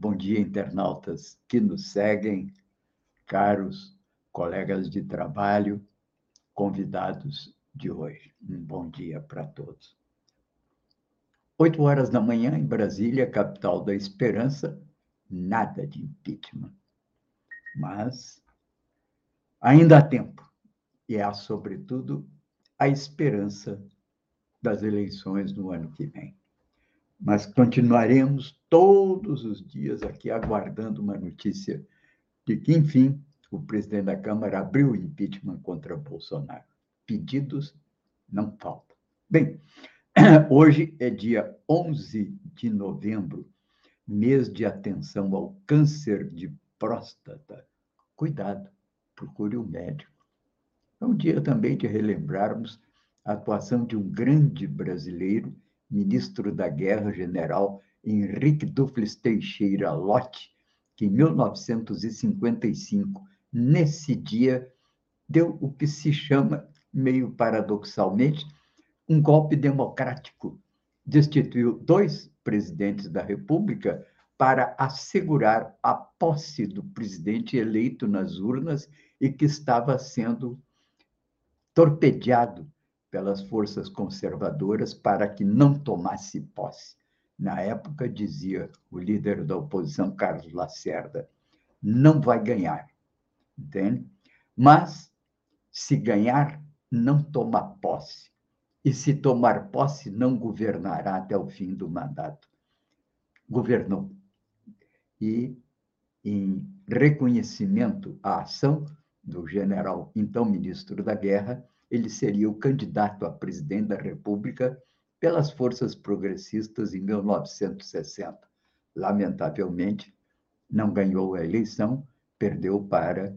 Bom dia, internautas que nos seguem, caros colegas de trabalho, convidados de hoje. Um bom dia para todos. Oito horas da manhã em Brasília, capital da esperança, nada de impeachment. Mas ainda há tempo, e há, sobretudo, a esperança das eleições no ano que vem mas continuaremos todos os dias aqui aguardando uma notícia de que, enfim, o presidente da Câmara abriu o impeachment contra Bolsonaro. Pedidos não faltam. Bem, hoje é dia 11 de novembro, mês de atenção ao câncer de próstata. Cuidado, procure um médico. É um dia também de relembrarmos a atuação de um grande brasileiro ministro da Guerra, general Henrique Dufles Teixeira Lott, que em 1955, nesse dia, deu o que se chama, meio paradoxalmente, um golpe democrático. Destituiu dois presidentes da República para assegurar a posse do presidente eleito nas urnas e que estava sendo torpedeado pelas forças conservadoras para que não tomasse posse. Na época, dizia o líder da oposição, Carlos Lacerda, não vai ganhar, entende? Mas, se ganhar, não toma posse. E se tomar posse, não governará até o fim do mandato. Governou. E, em reconhecimento à ação do general, então ministro da Guerra, ele seria o candidato a presidente da República pelas forças progressistas em 1960. Lamentavelmente, não ganhou a eleição, perdeu para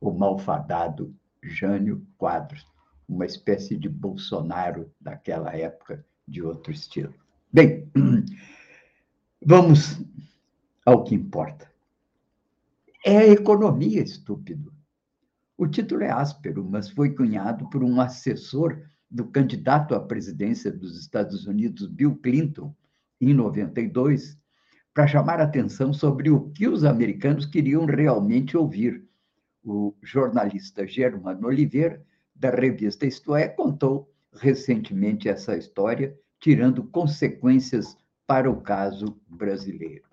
o malfadado Jânio Quadros, uma espécie de Bolsonaro daquela época, de outro estilo. Bem, vamos ao que importa. É a economia, estúpido. O título é áspero, mas foi cunhado por um assessor do candidato à presidência dos Estados Unidos, Bill Clinton, em 92, para chamar atenção sobre o que os americanos queriam realmente ouvir. O jornalista Germano Oliveira, da revista Isto É, contou recentemente essa história, tirando consequências para o caso brasileiro.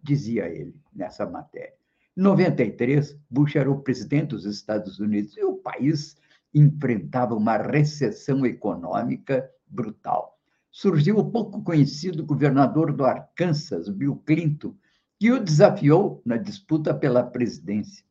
Dizia ele nessa matéria. Em 93, Bush era o presidente dos Estados Unidos e o país enfrentava uma recessão econômica brutal. Surgiu o pouco conhecido governador do Arkansas, Bill Clinton, que o desafiou na disputa pela presidência.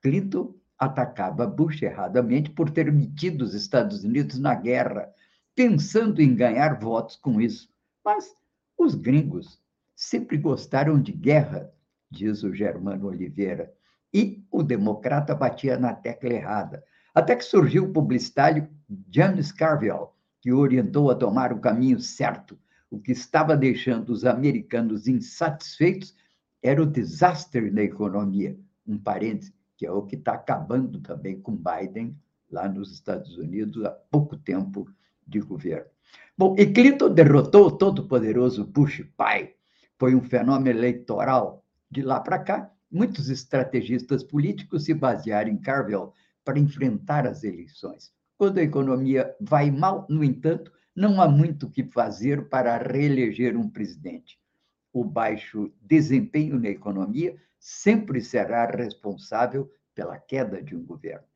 Clinton atacava Bush erradamente por ter metido os Estados Unidos na guerra, pensando em ganhar votos com isso. Mas os gringos sempre gostaram de guerra diz o Germano Oliveira. E o democrata batia na tecla errada. Até que surgiu o publicitário James Carville, que orientou a tomar o caminho certo. O que estava deixando os americanos insatisfeitos era o desastre na economia. Um parêntese, que é o que está acabando também com Biden lá nos Estados Unidos há pouco tempo de governo. Bom, e Clinton derrotou o todo-poderoso Bush pai. Foi um fenômeno eleitoral de lá para cá, muitos estrategistas políticos se basearam em Carville para enfrentar as eleições. Quando a economia vai mal, no entanto, não há muito o que fazer para reeleger um presidente. O baixo desempenho na economia sempre será responsável pela queda de um governo.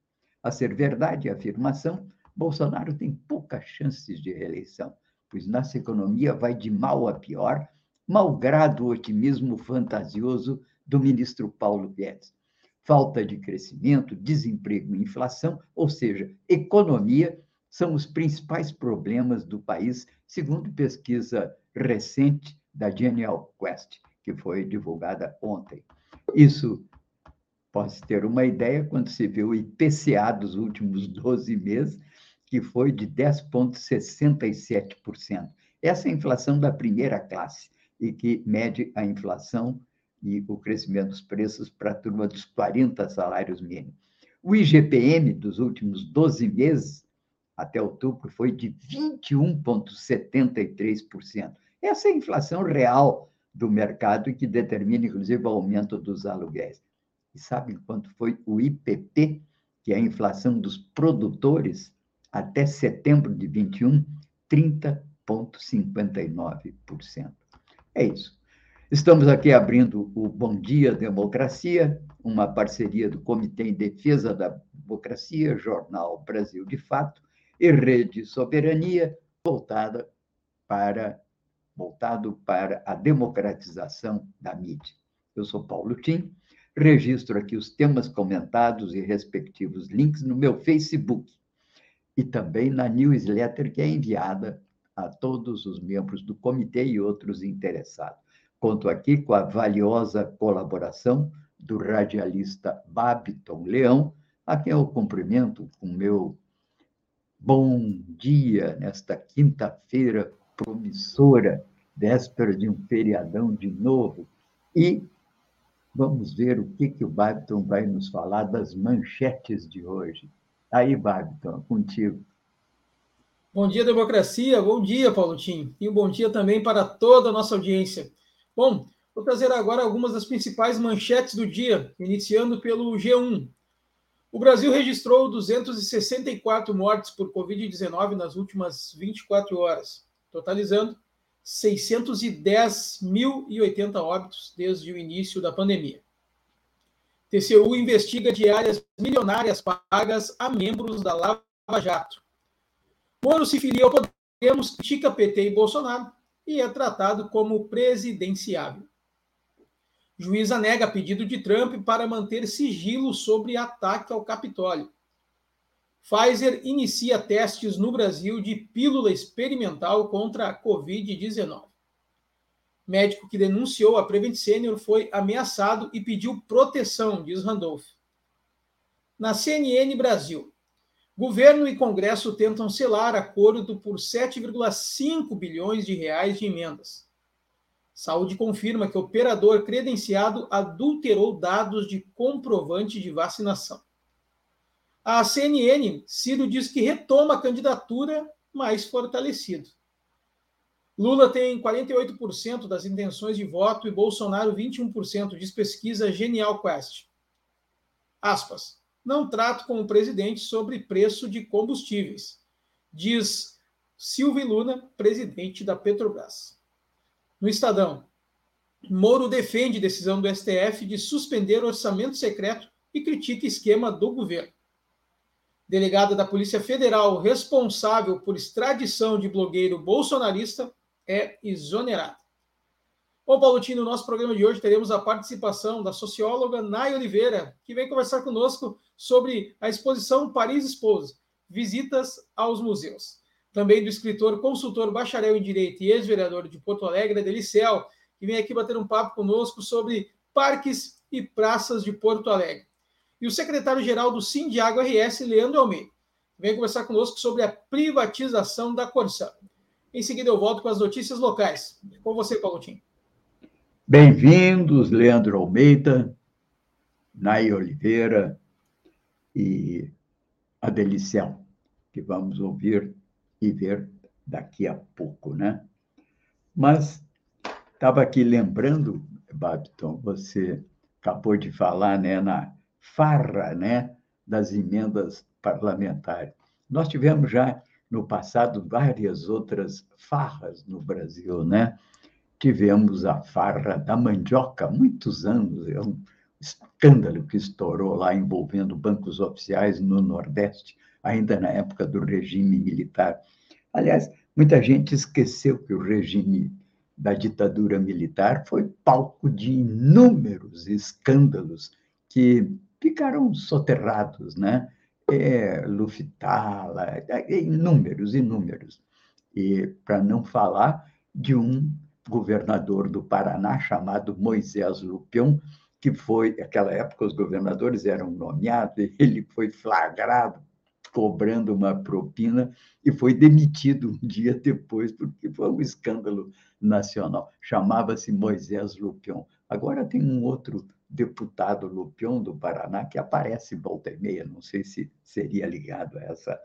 A ser verdade a afirmação, Bolsonaro tem poucas chances de reeleição, pois nossa economia vai de mal a pior malgrado o otimismo fantasioso do ministro Paulo Guedes. Falta de crescimento, desemprego e inflação, ou seja, economia, são os principais problemas do país, segundo pesquisa recente da Genial Quest, que foi divulgada ontem. Isso pode ter uma ideia quando se vê o IPCA dos últimos 12 meses, que foi de 10,67%. Essa é a inflação da primeira classe, e que mede a inflação e o crescimento dos preços para a turma dos 40 salários mínimos. O IGPM dos últimos 12 meses, até outubro, foi de 21,73%. Essa é a inflação real do mercado e que determina, inclusive, o aumento dos aluguéis. E sabe quanto foi o IPP, que é a inflação dos produtores, até setembro de 21? 30,59%. É isso. Estamos aqui abrindo o Bom Dia Democracia, uma parceria do Comitê em Defesa da Democracia, Jornal Brasil de Fato e Rede Soberania, voltada para voltado para a democratização da mídia. Eu sou Paulo Tim, registro aqui os temas comentados e respectivos links no meu Facebook e também na newsletter que é enviada a todos os membros do comitê e outros interessados. Conto aqui com a valiosa colaboração do radialista Babiton Leão, a quem eu cumprimento com meu bom dia nesta quinta-feira promissora, véspera de um feriadão de novo. E vamos ver o que, que o Babiton vai nos falar das manchetes de hoje. Aí, Babiton, contigo. Bom dia, democracia. Bom dia, Paulo Tim. E um bom dia também para toda a nossa audiência. Bom, vou trazer agora algumas das principais manchetes do dia, iniciando pelo G1. O Brasil registrou 264 mortes por Covid-19 nas últimas 24 horas, totalizando 610.080 óbitos desde o início da pandemia. TCU investiga diárias milionárias pagas a membros da Lava Jato. Moro se filia ao Podemos, critica PT e Bolsonaro e é tratado como presidenciável. Juíza nega pedido de Trump para manter sigilo sobre ataque ao Capitólio. Pfizer inicia testes no Brasil de pílula experimental contra a Covid-19. Médico que denunciou a Prevent Senior foi ameaçado e pediu proteção, diz Randolph. Na CNN Brasil, Governo e Congresso tentam selar acordo por 7,5 bilhões de reais de emendas. Saúde confirma que operador credenciado adulterou dados de comprovante de vacinação. A CNN, Ciro diz que retoma a candidatura mais fortalecido. Lula tem 48% das intenções de voto e Bolsonaro 21%, diz pesquisa Genial Quest. Aspas não trato com o presidente sobre preço de combustíveis, diz Silvio Luna, presidente da Petrobras. No Estadão, Moro defende decisão do STF de suspender orçamento secreto e critica esquema do governo. Delegada da Polícia Federal responsável por extradição de blogueiro bolsonarista é exonerada. Bom, Paulo no nosso programa de hoje teremos a participação da socióloga Nay Oliveira, que vem conversar conosco sobre a exposição Paris Expose, visitas aos museus. Também do escritor, consultor, bacharel em Direito e ex-vereador de Porto Alegre, Delicel, que vem aqui bater um papo conosco sobre parques e praças de Porto Alegre. E o secretário-geral do Sindiago RS, Leandro Almeida, vem conversar conosco sobre a privatização da Corsã. Em seguida, eu volto com as notícias locais. Com você, Paulo Tim. Bem-vindos, Leandro Almeida, Nay Oliveira e Adelicião, que vamos ouvir e ver daqui a pouco, né? Mas estava aqui lembrando, Babiton, você acabou de falar, né, na farra, né, das emendas parlamentares. Nós tivemos já no passado várias outras farras no Brasil, né? tivemos a farra da mandioca, muitos anos, é um escândalo que estourou lá envolvendo bancos oficiais no Nordeste, ainda na época do regime militar. Aliás, muita gente esqueceu que o regime da ditadura militar foi palco de inúmeros escândalos que ficaram soterrados, né? É, Luftala, é, inúmeros, inúmeros. E para não falar de um governador do Paraná chamado Moisés Lupion, que foi, naquela época, os governadores eram nomeados, ele foi flagrado cobrando uma propina e foi demitido um dia depois, porque foi um escândalo nacional. Chamava-se Moisés Lupion. Agora tem um outro deputado Lupion do Paraná que aparece volta e meia, não sei se seria ligado a essa.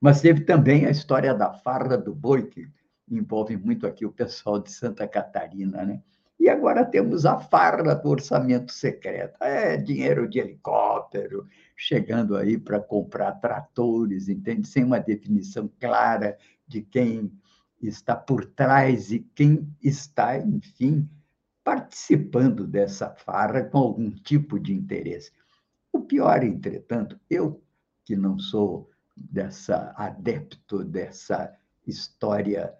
Mas teve também a história da farda do boi, que envolve muito aqui o pessoal de Santa Catarina, né? E agora temos a farra do orçamento secreto. É dinheiro de helicóptero, chegando aí para comprar tratores, entende? Sem uma definição clara de quem está por trás e quem está, enfim, participando dessa farra com algum tipo de interesse. O pior, entretanto, eu que não sou dessa adepto dessa história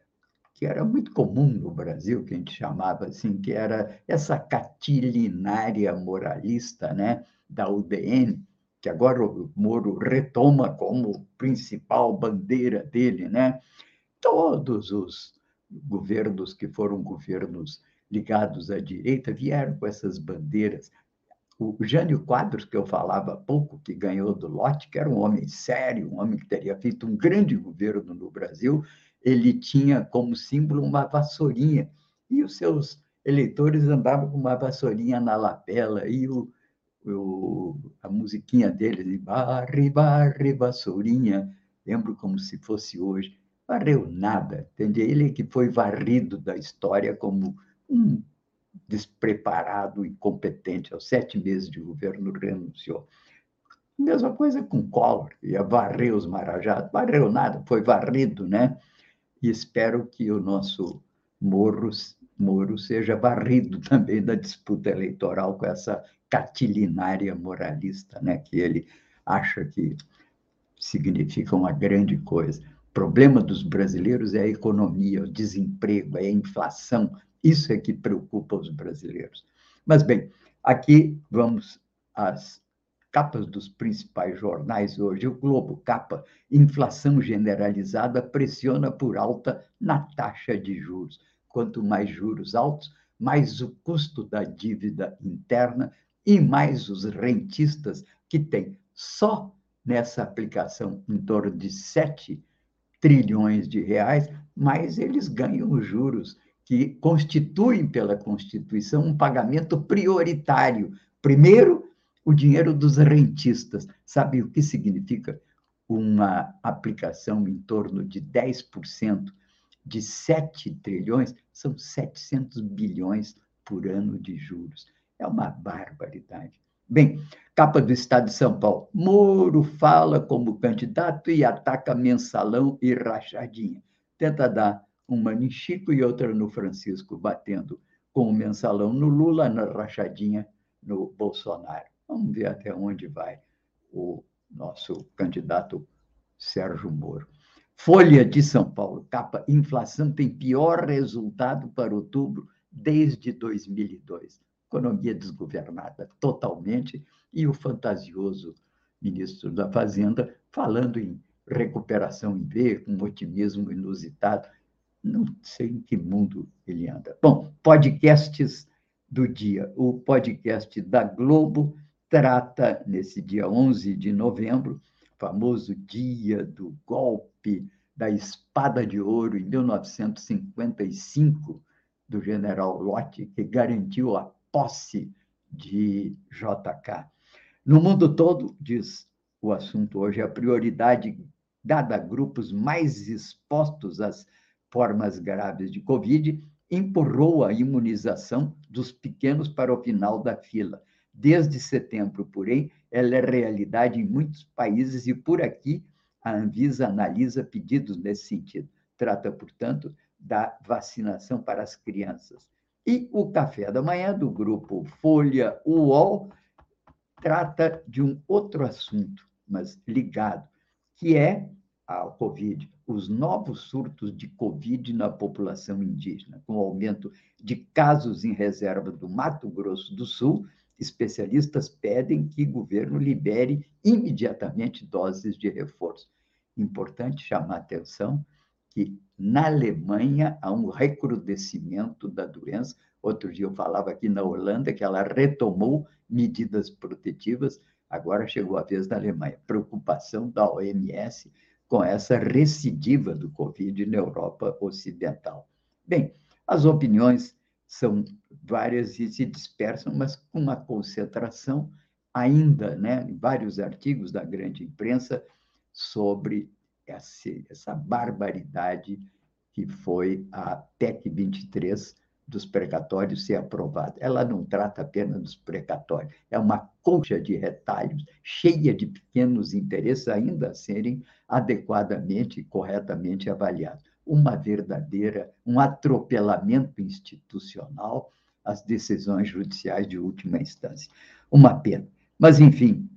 que era muito comum no Brasil, que a gente chamava assim, que era essa catilinária moralista né, da UDN, que agora o Moro retoma como principal bandeira dele. Né? Todos os governos que foram governos ligados à direita vieram com essas bandeiras. O Jânio Quadros, que eu falava há pouco, que ganhou do lote, que era um homem sério, um homem que teria feito um grande governo no Brasil, ele tinha como símbolo uma vassourinha, e os seus eleitores andavam com uma vassourinha na lapela, e o, o, a musiquinha dele, barre, barre, vassourinha, lembro como se fosse hoje, varreu nada, entende? Ele que foi varrido da história como um despreparado, incompetente, aos sete meses de governo renunciou. Mesma coisa com Collor, ia varrer os marajados, varreu nada, foi varrido, né? E espero que o nosso Moro, Moro seja varrido também da disputa eleitoral com essa catilinária moralista, né, que ele acha que significa uma grande coisa. O problema dos brasileiros é a economia, o desemprego, é a inflação. Isso é que preocupa os brasileiros. Mas, bem, aqui vamos às capas dos principais jornais hoje, o Globo capa, inflação generalizada pressiona por alta na taxa de juros. Quanto mais juros altos, mais o custo da dívida interna e mais os rentistas que têm só nessa aplicação em torno de 7 trilhões de reais, mas eles ganham os juros que constituem pela Constituição um pagamento prioritário. Primeiro, o dinheiro dos rentistas. Sabe o que significa uma aplicação em torno de 10% de 7 trilhões? São 700 bilhões por ano de juros. É uma barbaridade. Bem, capa do Estado de São Paulo. Moro fala como candidato e ataca mensalão e rachadinha. Tenta dar uma no Chico e outra no Francisco, batendo com o mensalão no Lula, na rachadinha no Bolsonaro. Vamos ver até onde vai o nosso candidato Sérgio Moro. Folha de São Paulo, capa: inflação tem pior resultado para outubro desde 2002. Economia desgovernada totalmente e o fantasioso ministro da Fazenda falando em recuperação em V, com um otimismo inusitado. Não sei em que mundo ele anda. Bom, podcasts do dia. O podcast da Globo trata, nesse dia 11 de novembro, famoso dia do golpe da Espada de Ouro, em 1955, do general Lott, que garantiu a posse de JK. No mundo todo, diz o assunto hoje, a prioridade dada a grupos mais expostos às formas graves de Covid empurrou a imunização dos pequenos para o final da fila. Desde setembro, porém, ela é realidade em muitos países e por aqui a Anvisa analisa pedidos nesse sentido. Trata, portanto, da vacinação para as crianças. E o café da manhã do grupo Folha UOL trata de um outro assunto, mas ligado, que é ao Covid, os novos surtos de Covid na população indígena, com o aumento de casos em reserva do Mato Grosso do Sul especialistas pedem que o governo libere imediatamente doses de reforço. Importante chamar a atenção que na Alemanha há um recrudescimento da doença. Outro dia eu falava aqui na Holanda que ela retomou medidas protetivas, agora chegou a vez da Alemanha. Preocupação da OMS com essa recidiva do Covid na Europa Ocidental. Bem, as opiniões são várias e se dispersam, mas com uma concentração ainda, né, vários artigos da grande imprensa sobre essa, essa barbaridade que foi a PEC 23 dos precatórios ser aprovada. Ela não trata apenas dos precatórios, é uma colcha de retalhos, cheia de pequenos interesses ainda a serem adequadamente e corretamente avaliados uma verdadeira, um atropelamento institucional às decisões judiciais de última instância. Uma pena. Mas, enfim,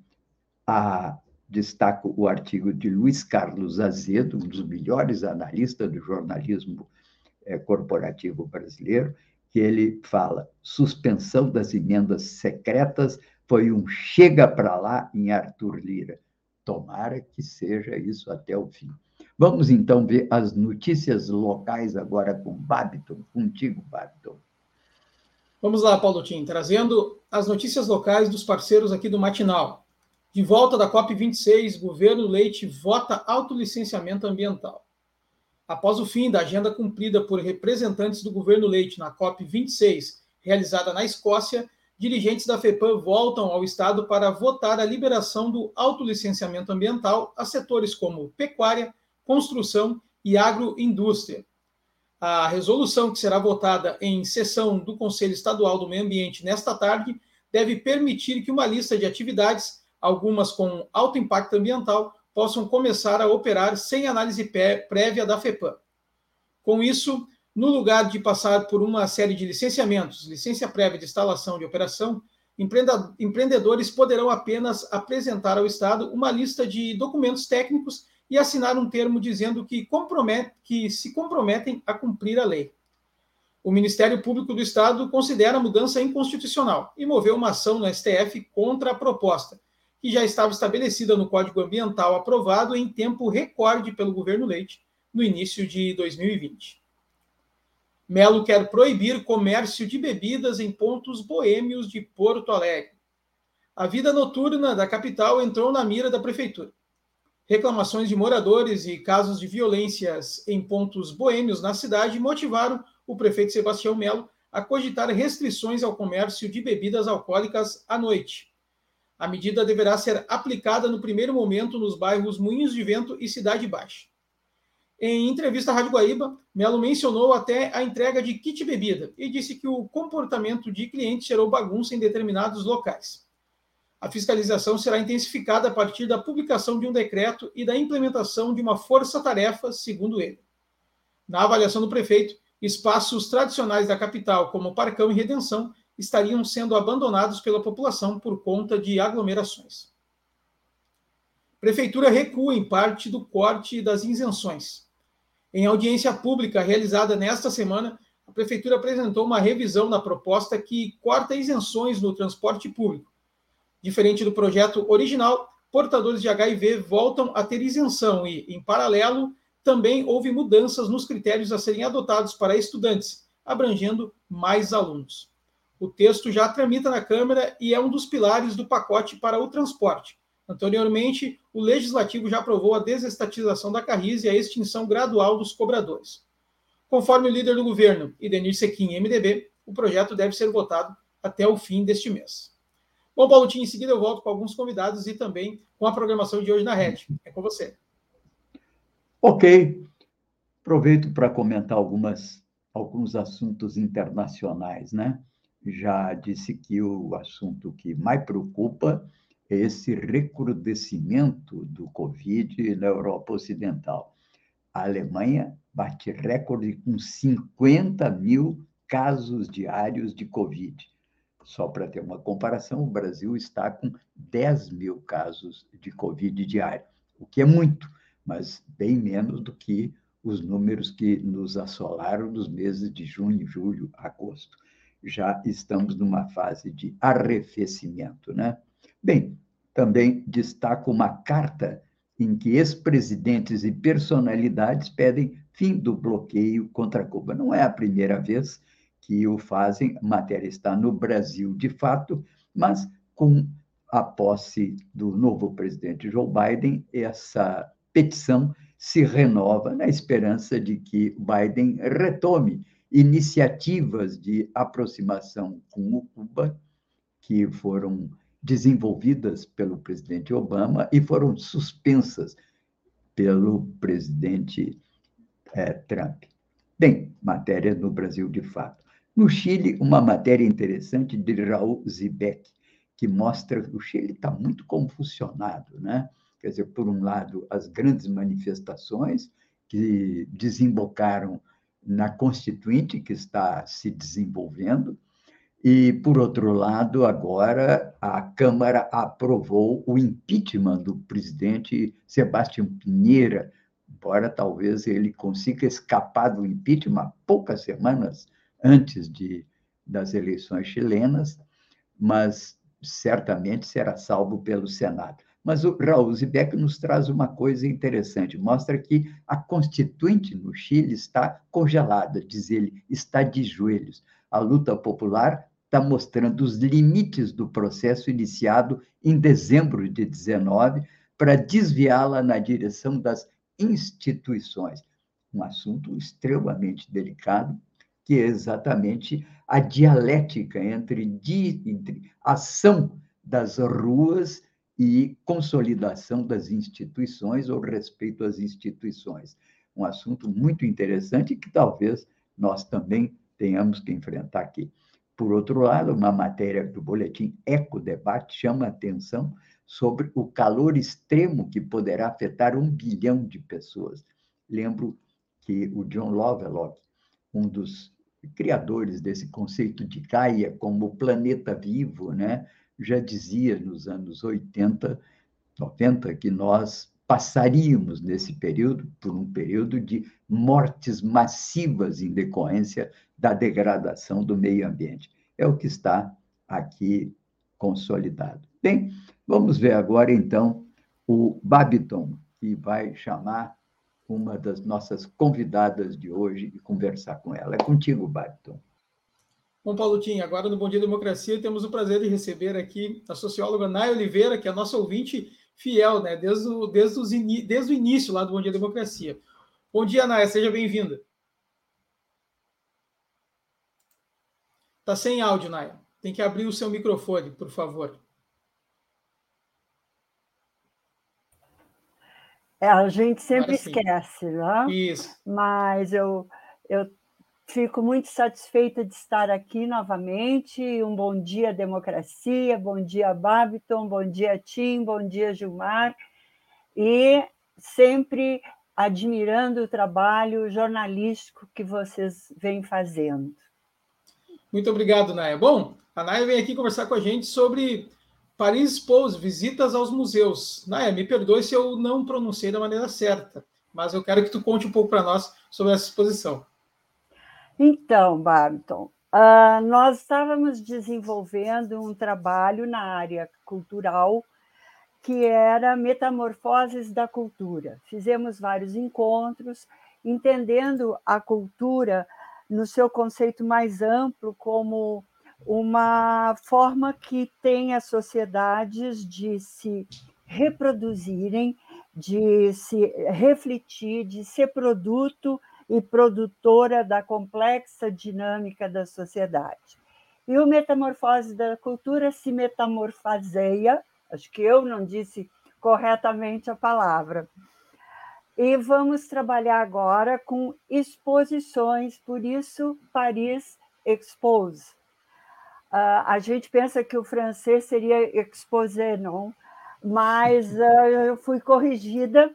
a, destaco o artigo de Luiz Carlos Azedo, um dos melhores analistas do jornalismo é, corporativo brasileiro, que ele fala: suspensão das emendas secretas foi um chega para lá em Arthur Lira. Tomara que seja isso até o fim. Vamos então ver as notícias locais agora com Babiton, contigo, Babiton. Vamos lá, Paulo Tim, trazendo as notícias locais dos parceiros aqui do Matinal. De volta da COP26, governo Leite vota autolicenciamento ambiental. Após o fim da agenda cumprida por representantes do governo Leite na COP26, realizada na Escócia, dirigentes da FEPAM voltam ao Estado para votar a liberação do autolicenciamento ambiental a setores como pecuária, construção e agroindústria. A resolução que será votada em sessão do Conselho Estadual do Meio Ambiente nesta tarde deve permitir que uma lista de atividades, algumas com alto impacto ambiental, possam começar a operar sem análise prévia da FEPAM. Com isso, no lugar de passar por uma série de licenciamentos, licença prévia de instalação de operação, empreendedores poderão apenas apresentar ao Estado uma lista de documentos técnicos e assinar um termo dizendo que, que se comprometem a cumprir a lei. O Ministério Público do Estado considera a mudança inconstitucional e moveu uma ação no STF contra a proposta, que já estava estabelecida no Código Ambiental aprovado em tempo recorde pelo governo Leite no início de 2020. Melo quer proibir comércio de bebidas em pontos boêmios de Porto Alegre. A vida noturna da capital entrou na mira da prefeitura reclamações de moradores e casos de violências em pontos boêmios na cidade motivaram o prefeito Sebastião Melo a cogitar restrições ao comércio de bebidas alcoólicas à noite. A medida deverá ser aplicada no primeiro momento nos bairros Moinhos de Vento e Cidade Baixa. Em entrevista à Rádio Guaíba, Melo mencionou até a entrega de kit bebida e disse que o comportamento de clientes gerou bagunça em determinados locais. A fiscalização será intensificada a partir da publicação de um decreto e da implementação de uma força-tarefa, segundo ele. Na avaliação do prefeito, espaços tradicionais da capital, como Parcão e Redenção, estariam sendo abandonados pela população por conta de aglomerações. Prefeitura recua em parte do corte das isenções. Em audiência pública realizada nesta semana, a Prefeitura apresentou uma revisão na proposta que corta isenções no transporte público Diferente do projeto original, portadores de HIV voltam a ter isenção e, em paralelo, também houve mudanças nos critérios a serem adotados para estudantes, abrangendo mais alunos. O texto já tramita na Câmara e é um dos pilares do pacote para o transporte. Anteriormente, o Legislativo já aprovou a desestatização da Carris e a extinção gradual dos cobradores. Conforme o líder do governo, Idenir Sequim, MDB, o projeto deve ser votado até o fim deste mês. Bom, Paulo, em seguida eu volto com alguns convidados e também com a programação de hoje na rede. É com você. Ok. Aproveito para comentar algumas, alguns assuntos internacionais, né? Já disse que o assunto que mais preocupa é esse recrudescimento do Covid na Europa Ocidental. A Alemanha bate recorde com 50 mil casos diários de Covid. Só para ter uma comparação, o Brasil está com 10 mil casos de Covid diário, o que é muito, mas bem menos do que os números que nos assolaram nos meses de junho, julho, agosto. Já estamos numa fase de arrefecimento, né? Bem, também destaco uma carta em que ex-presidentes e personalidades pedem fim do bloqueio contra Cuba. Não é a primeira vez que o fazem, a matéria está no Brasil de fato, mas com a posse do novo presidente Joe Biden, essa petição se renova na esperança de que Biden retome iniciativas de aproximação com o Cuba, que foram desenvolvidas pelo presidente Obama e foram suspensas pelo presidente é, Trump. Bem, matéria no Brasil de fato. No Chile, uma matéria interessante de Raul Zibek, que mostra que o Chile está muito confusionado, né? Quer dizer, por um lado, as grandes manifestações que desembocaram na Constituinte, que está se desenvolvendo, e, por outro lado, agora a Câmara aprovou o impeachment do presidente Sebastião Pinheira, embora talvez ele consiga escapar do impeachment poucas semanas antes de, das eleições chilenas, mas certamente será salvo pelo Senado. Mas o Raul Zibek nos traz uma coisa interessante, mostra que a Constituinte no Chile está congelada, diz ele, está de joelhos. A luta popular está mostrando os limites do processo iniciado em dezembro de 19 para desviá-la na direção das instituições. Um assunto extremamente delicado, que é exatamente a dialética entre, entre ação das ruas e consolidação das instituições ou respeito às instituições. Um assunto muito interessante que talvez nós também tenhamos que enfrentar aqui. Por outro lado, uma matéria do boletim Eco Debate chama a atenção sobre o calor extremo que poderá afetar um bilhão de pessoas. Lembro que o John Lovelock, um dos criadores desse conceito de Gaia como planeta vivo, né, já dizia nos anos 80, 90 que nós passaríamos nesse período por um período de mortes massivas em decorrência da degradação do meio ambiente. É o que está aqui consolidado. Bem, vamos ver agora, então, o Babiton, que vai chamar uma das nossas convidadas de hoje e conversar com ela. É contigo, Babiton. Bom, Paulo Tim, agora no Bom Dia Democracia temos o prazer de receber aqui a socióloga Nay Oliveira, que é nossa ouvinte fiel, né, desde o, desde, os desde o início lá do Bom Dia Democracia. Bom dia, Nay, seja bem-vinda. Tá sem áudio, Naya. Tem que abrir o seu microfone, por favor. É, a gente sempre esquece, né? Isso. Mas eu, eu fico muito satisfeita de estar aqui novamente. Um bom dia, democracia, bom dia, Babiton, bom dia, Tim, bom dia, Gilmar. E sempre admirando o trabalho jornalístico que vocês vêm fazendo. Muito obrigado, Naya. Bom, a Naya vem aqui conversar com a gente sobre Paris Expose, visitas aos museus. Naya, me perdoe se eu não pronunciei da maneira certa, mas eu quero que tu conte um pouco para nós sobre essa exposição. Então, Barton, uh, nós estávamos desenvolvendo um trabalho na área cultural que era Metamorfoses da Cultura. Fizemos vários encontros, entendendo a cultura no seu conceito mais amplo, como uma forma que tem as sociedades de se reproduzirem, de se refletir, de ser produto e produtora da complexa dinâmica da sociedade. E o Metamorfose da Cultura se metamorfaseia, acho que eu não disse corretamente a palavra, e vamos trabalhar agora com exposições, por isso Paris Expose. Uh, a gente pensa que o francês seria exposé, não? Mas uh, eu fui corrigida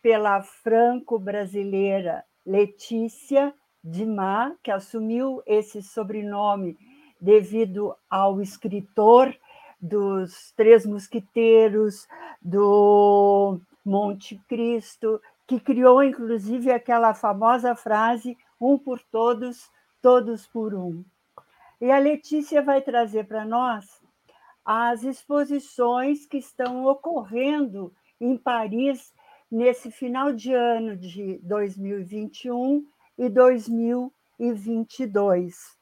pela franco-brasileira Letícia Dumas, que assumiu esse sobrenome devido ao escritor dos Três Mosquiteiros, do Monte Cristo, que criou inclusive aquela famosa frase: um por todos, todos por um. E a Letícia vai trazer para nós as exposições que estão ocorrendo em Paris nesse final de ano de 2021 e 2022.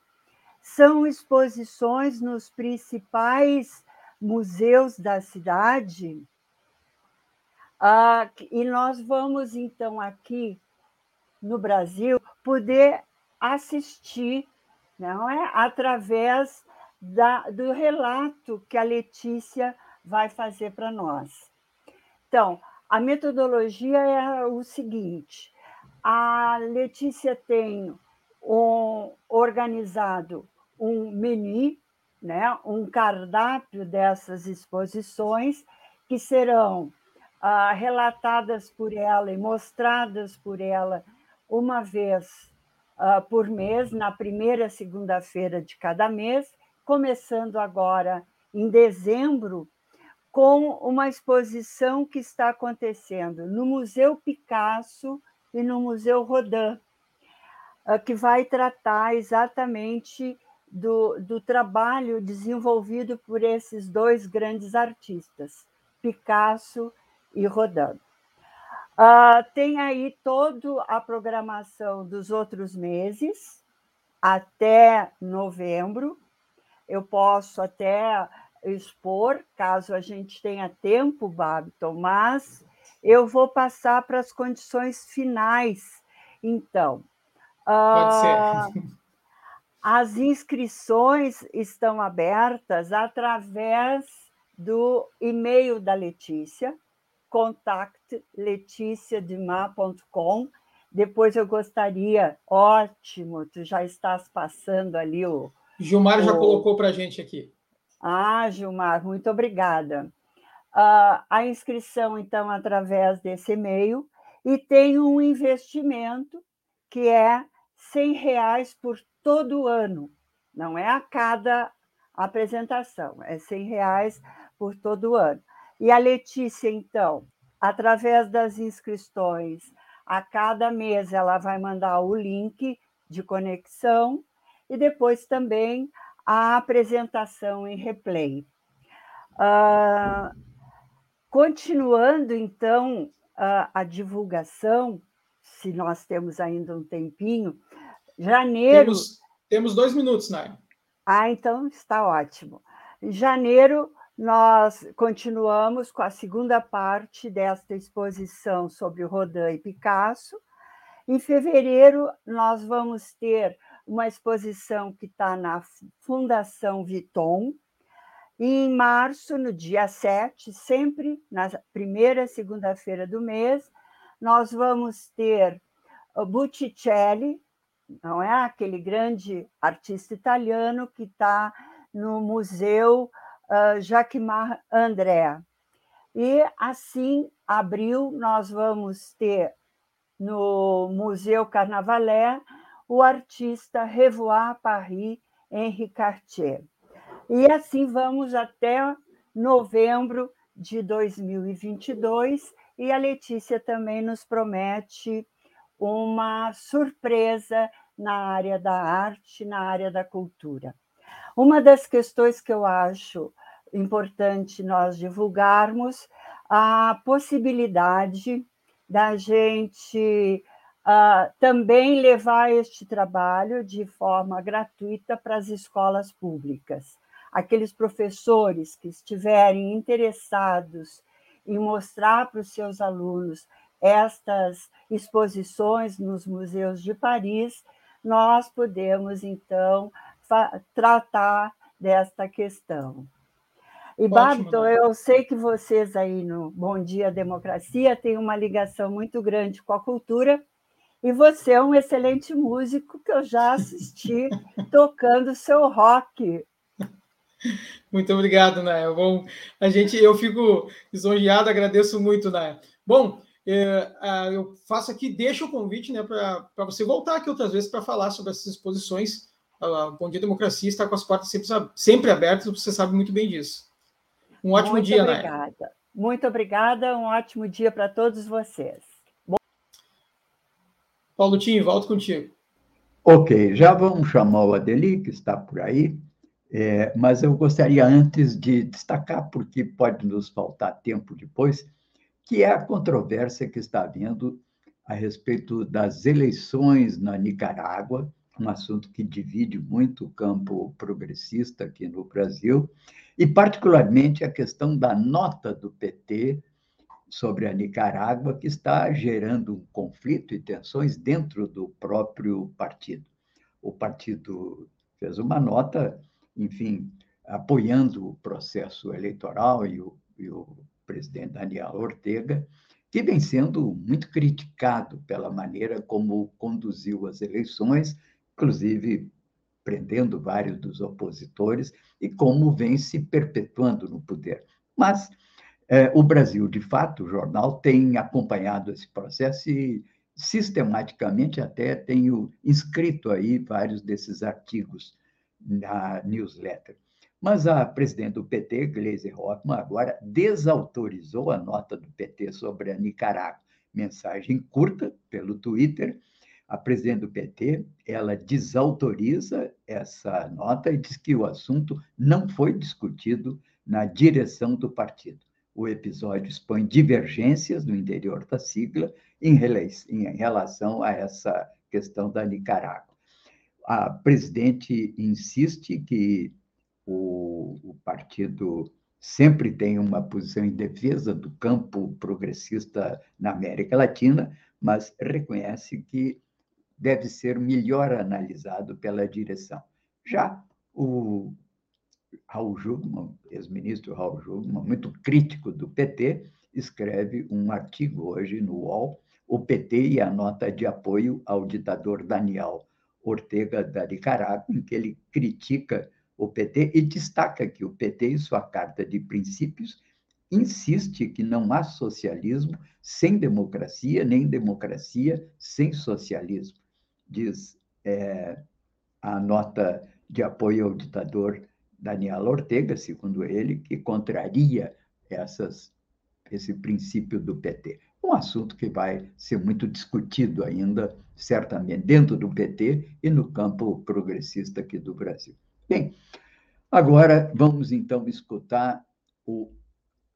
São exposições nos principais museus da cidade. Ah, e nós vamos, então, aqui no Brasil, poder assistir não é? através da, do relato que a Letícia vai fazer para nós. Então, a metodologia é o seguinte: a Letícia tem um, organizado um menu, né, um cardápio dessas exposições que serão ah, relatadas por ela e mostradas por ela uma vez ah, por mês, na primeira segunda-feira de cada mês, começando agora em dezembro, com uma exposição que está acontecendo no Museu Picasso e no Museu Rodin, ah, que vai tratar exatamente do, do trabalho desenvolvido por esses dois grandes artistas, Picasso e Rodin. Uh, tem aí toda a programação dos outros meses, até novembro. Eu posso até expor, caso a gente tenha tempo, Babiton, mas eu vou passar para as condições finais. Então, Pode ser. Uh, as inscrições estão abertas através do e-mail da Letícia, contactleticiademar.com. Depois eu gostaria, ótimo, tu já estás passando ali o. Gilmar o... já colocou para a gente aqui. Ah, Gilmar, muito obrigada. Uh, a inscrição, então, através desse e-mail, e tem um investimento que é R$ reais por todo ano, não é a cada apresentação, é R$ reais por todo ano. E a Letícia, então, através das inscrições, a cada mês ela vai mandar o link de conexão e depois também a apresentação em replay. Uh, continuando, então, uh, a divulgação, se nós temos ainda um tempinho, janeiro. Temos, temos dois minutos, Nay. Ah, então está ótimo. Em janeiro, nós continuamos com a segunda parte desta exposição sobre Rodin e Picasso. Em fevereiro, nós vamos ter uma exposição que está na Fundação Viton. E em março, no dia 7, sempre na primeira segunda-feira do mês, nós vamos ter Botticelli, não é aquele grande artista italiano que está no Museu uh, Jacquemart André. E assim, abril, nós vamos ter no Museu Carnavalet o artista Revoir Paris Henri Cartier. E assim vamos até novembro de 2022, e a Letícia também nos promete uma surpresa na área da arte, na área da cultura. Uma das questões que eu acho importante nós divulgarmos a possibilidade da gente uh, também levar este trabalho de forma gratuita para as escolas públicas. Aqueles professores que estiverem interessados em mostrar para os seus alunos estas exposições nos museus de Paris, nós podemos, então, tratar desta questão. E, Babton, eu sei que vocês aí no Bom Dia Democracia têm uma ligação muito grande com a cultura, e você é um excelente músico que eu já assisti tocando seu rock. Muito obrigado, Naya. Bom, a gente, eu fico lisonjeado, agradeço muito, Naya. Bom, é, eu faço aqui, deixo o convite né, para você voltar aqui outras vezes para falar sobre essas exposições. A Bom Dia Democracia está com as portas sempre, sempre abertas, você sabe muito bem disso. Um ótimo muito dia, obrigada. Naya. Muito obrigada, um ótimo dia para todos vocês. Bom... Paulo Tim, volto contigo. Ok, já vamos chamar o Adeli, que está por aí, é, mas eu gostaria antes de destacar, porque pode nos faltar tempo depois, que é a controvérsia que está havendo a respeito das eleições na Nicarágua, um assunto que divide muito o campo progressista aqui no Brasil, e particularmente a questão da nota do PT sobre a Nicarágua, que está gerando um conflito e tensões dentro do próprio partido. O partido fez uma nota, enfim, apoiando o processo eleitoral e o, e o presidente Daniel Ortega, que vem sendo muito criticado pela maneira como conduziu as eleições, inclusive prendendo vários dos opositores, e como vem se perpetuando no poder. Mas é, o Brasil, de fato, o jornal tem acompanhado esse processo e sistematicamente até tenho inscrito aí vários desses artigos na newsletter. Mas a presidente do PT, Gleisi Hoffmann, agora desautorizou a nota do PT sobre a Nicarágua. Mensagem curta pelo Twitter. A presidente do PT, ela desautoriza essa nota e diz que o assunto não foi discutido na direção do partido o episódio expõe divergências no interior da sigla em relação a essa questão da Nicarágua. A presidente insiste que o, o partido sempre tem uma posição em defesa do campo progressista na América Latina, mas reconhece que deve ser melhor analisado pela direção. Já o Raul Jugman, ex-ministro Raul Jugman, muito crítico do PT, escreve um artigo hoje no UOL, o PT e a nota de apoio ao ditador Daniel Ortega da Nicarágua, em que ele critica o PT e destaca que o PT, em sua carta de princípios, insiste que não há socialismo sem democracia, nem democracia sem socialismo. Diz é, a nota de apoio ao ditador Daniel Ortega, segundo ele, que contraria essas, esse princípio do PT. Um assunto que vai ser muito discutido ainda, certamente, dentro do PT e no campo progressista aqui do Brasil. Bem, agora vamos então escutar o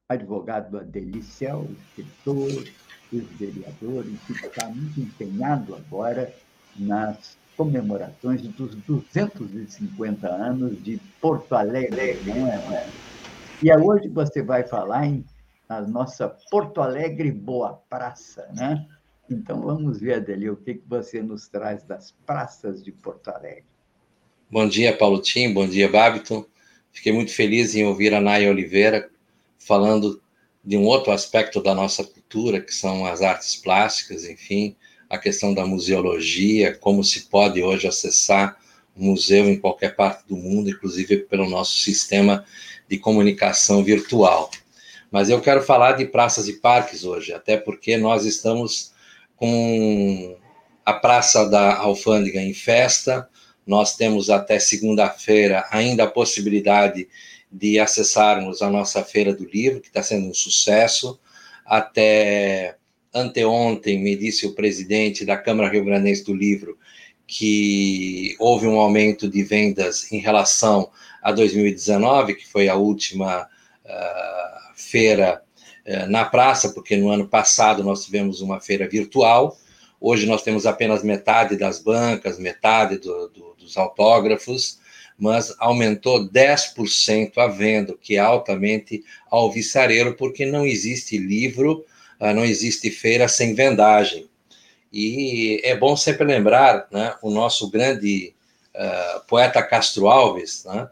advogado Adelicel, escritor, ex-vereador, que está muito empenhado agora nas comemorações dos 250 anos de Porto Alegre. Né? E é hoje você vai falar em nossa Porto Alegre Boa Praça, né? Então vamos ver, Adeli, o que, que você nos traz das praças de Porto Alegre. Bom dia, Paulo Tim, bom dia, Babiton. Fiquei muito feliz em ouvir a Naya Oliveira falando de um outro aspecto da nossa cultura, que são as artes plásticas, enfim, a questão da museologia, como se pode hoje acessar um museu em qualquer parte do mundo, inclusive pelo nosso sistema de comunicação virtual. Mas eu quero falar de praças e parques hoje, até porque nós estamos com a Praça da Alfândega em festa, nós temos até segunda-feira ainda a possibilidade de acessarmos a nossa Feira do Livro, que está sendo um sucesso, até anteontem me disse o presidente da Câmara Rio Grandense do Livro que houve um aumento de vendas em relação a 2019, que foi a última uh, feira uh, na praça, porque no ano passado nós tivemos uma feira virtual. Hoje nós temos apenas metade das bancas, metade do, do, dos autógrafos, mas aumentou 10% a venda, que é altamente alvissareiro, porque não existe livro não existe feira sem vendagem. E é bom sempre lembrar né, o nosso grande uh, poeta Castro Alves, né,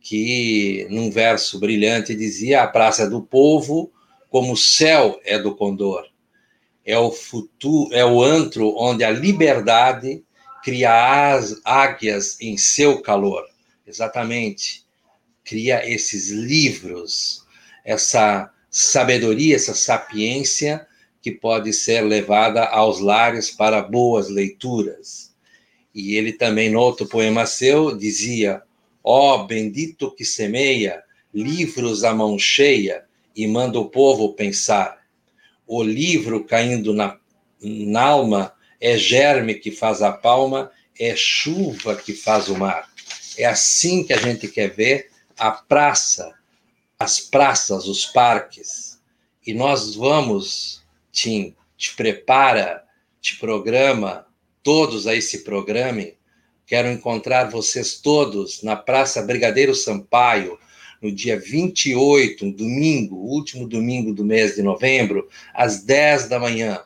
que num verso brilhante dizia: A praça é do povo, como o céu é do condor. É o futuro, é o antro onde a liberdade cria as águias em seu calor. Exatamente. Cria esses livros, essa sabedoria, essa sapiência que pode ser levada aos lares para boas leituras. E ele também, no outro poema seu, dizia: Ó oh, bendito que semeia livros à mão cheia e manda o povo pensar. O livro caindo na, na alma é germe que faz a palma, é chuva que faz o mar. É assim que a gente quer ver a praça as praças, os parques. e nós vamos, Tim, te prepara, te programa, todos a esse programa. Quero encontrar vocês todos na Praça Brigadeiro Sampaio, no dia 28, domingo, último domingo do mês de novembro, às 10 da manhã.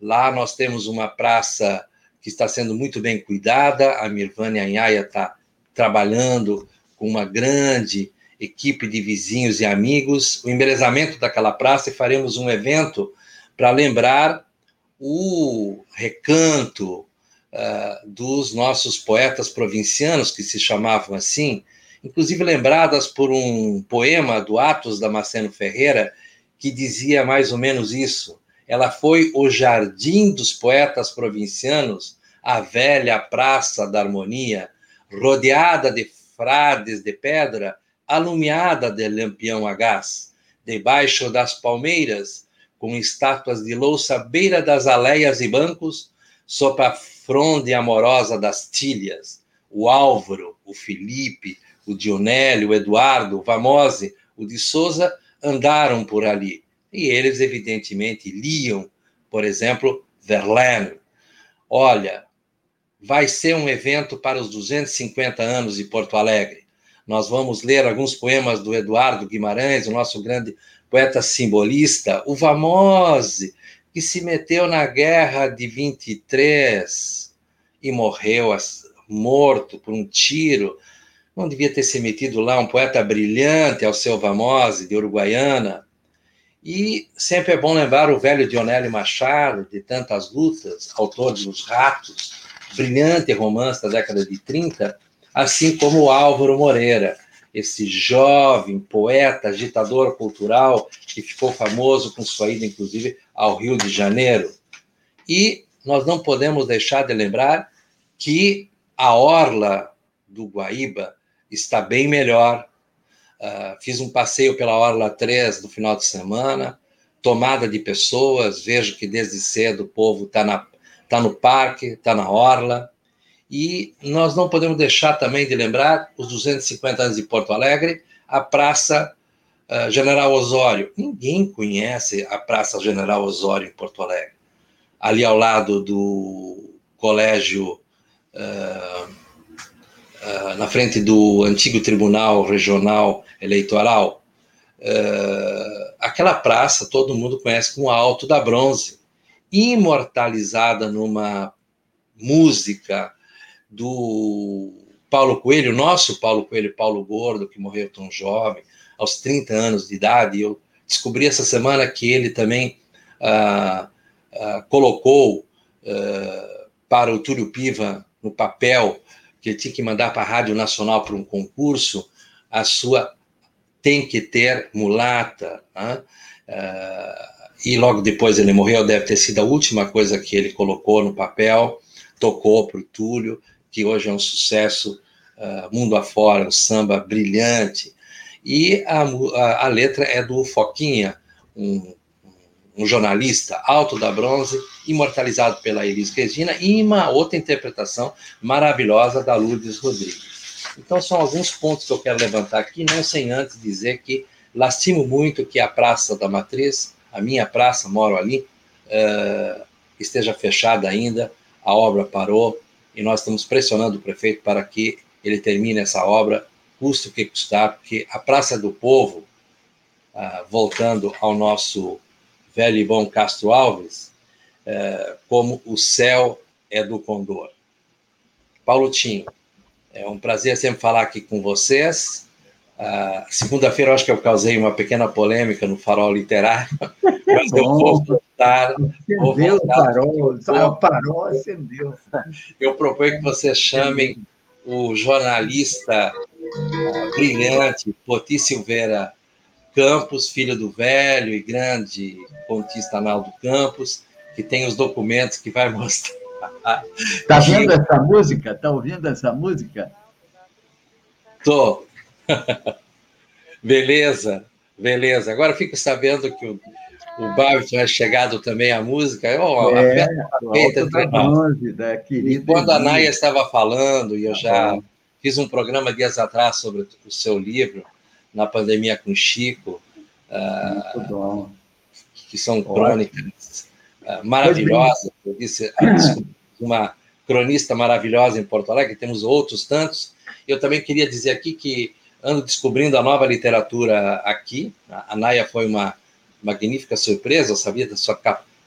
Lá nós temos uma praça que está sendo muito bem cuidada, a Mirvânia Anhaia está trabalhando com uma grande equipe de vizinhos e amigos, o embelezamento daquela praça e faremos um evento para lembrar o recanto uh, dos nossos poetas provincianos, que se chamavam assim, inclusive lembradas por um poema do Atos Damasceno Ferreira, que dizia mais ou menos isso. Ela foi o jardim dos poetas provincianos, a velha praça da harmonia, rodeada de frades de pedra, alumiada de lampião a gás, debaixo das palmeiras, com estátuas de louça à beira das aleias e bancos, sob a fronde amorosa das tilhas, o Álvaro, o Felipe, o Dionélio, o Eduardo, o Vamose, o de Souza andaram por ali. E eles, evidentemente, liam, por exemplo, Verlaine. Olha, vai ser um evento para os 250 anos de Porto Alegre. Nós vamos ler alguns poemas do Eduardo Guimarães, o nosso grande poeta simbolista, o Vamose, que se meteu na guerra de 23 e morreu morto por um tiro. Não devia ter se metido lá, um poeta brilhante, ao seu Vamose, de Uruguaiana. E sempre é bom lembrar o velho Dionélio Machado, de tantas lutas, autor de Os Ratos, brilhante romance da década de 30, assim como o Álvaro Moreira, esse jovem poeta, agitador cultural, que ficou famoso com sua ida, inclusive, ao Rio de Janeiro. E nós não podemos deixar de lembrar que a orla do Guaíba está bem melhor. Uh, fiz um passeio pela Orla 3 no final de semana, tomada de pessoas, vejo que desde cedo o povo está tá no parque, está na orla. E nós não podemos deixar também de lembrar os 250 anos de Porto Alegre, a Praça uh, General Osório. Ninguém conhece a Praça General Osório em Porto Alegre. Ali ao lado do Colégio, uh, uh, na frente do antigo Tribunal Regional Eleitoral, aquela praça todo mundo conhece como Alto da Bronze, imortalizada numa música do Paulo Coelho, nosso Paulo Coelho, Paulo Gordo, que morreu tão jovem, aos 30 anos de idade. Eu descobri essa semana que ele também ah, ah, colocou ah, para o Túlio Piva no papel que ele tinha que mandar para a Rádio Nacional para um concurso a sua tem que ter mulata. Né? e logo depois ele morreu, deve ter sido a última coisa que ele colocou no papel, tocou para o Túlio que hoje é um sucesso uh, mundo afora, um samba brilhante. E a, a, a letra é do Foquinha, um, um, jornalista alto da bronze, imortalizado pela Elis Regina, e uma outra interpretação maravilhosa da Lourdes Rodrigues. Então, são alguns pontos que eu quero levantar aqui, não sem antes dizer que lastimo muito que a Praça da Matriz, a minha praça, moro ali, uh, esteja fechada ainda, a obra parou, e nós estamos pressionando o prefeito para que ele termine essa obra, custe o que custar, porque a Praça do Povo, ah, voltando ao nosso velho e bom Castro Alves, é, como o céu é do Condor. Paulo Tim, é um prazer sempre falar aqui com vocês. Uh, Segunda-feira, acho que eu causei uma pequena polêmica no farol literário, mas eu vou voltar o farol, o farol acendeu. Eu proponho que vocês chamem o jornalista uh, brilhante Poti Silveira Campos, filho do velho e grande contista Naldo Campos, que tem os documentos que vai mostrar. Está vendo essa música? Está ouvindo essa música? Estou. beleza, beleza. Agora fico sabendo que o, o Bárbara tinha chegado também à música. Oh, é, a feita da querida quando a Naya estava falando, e eu já fiz um programa dias atrás sobre o seu livro, Na Pandemia com Chico. Uh, bom. que são crônicas uh, maravilhosas. Eu disse, uma cronista maravilhosa em Porto Alegre, temos outros tantos. Eu também queria dizer aqui que ando descobrindo a nova literatura aqui. A Naya foi uma magnífica surpresa, eu sabia da sua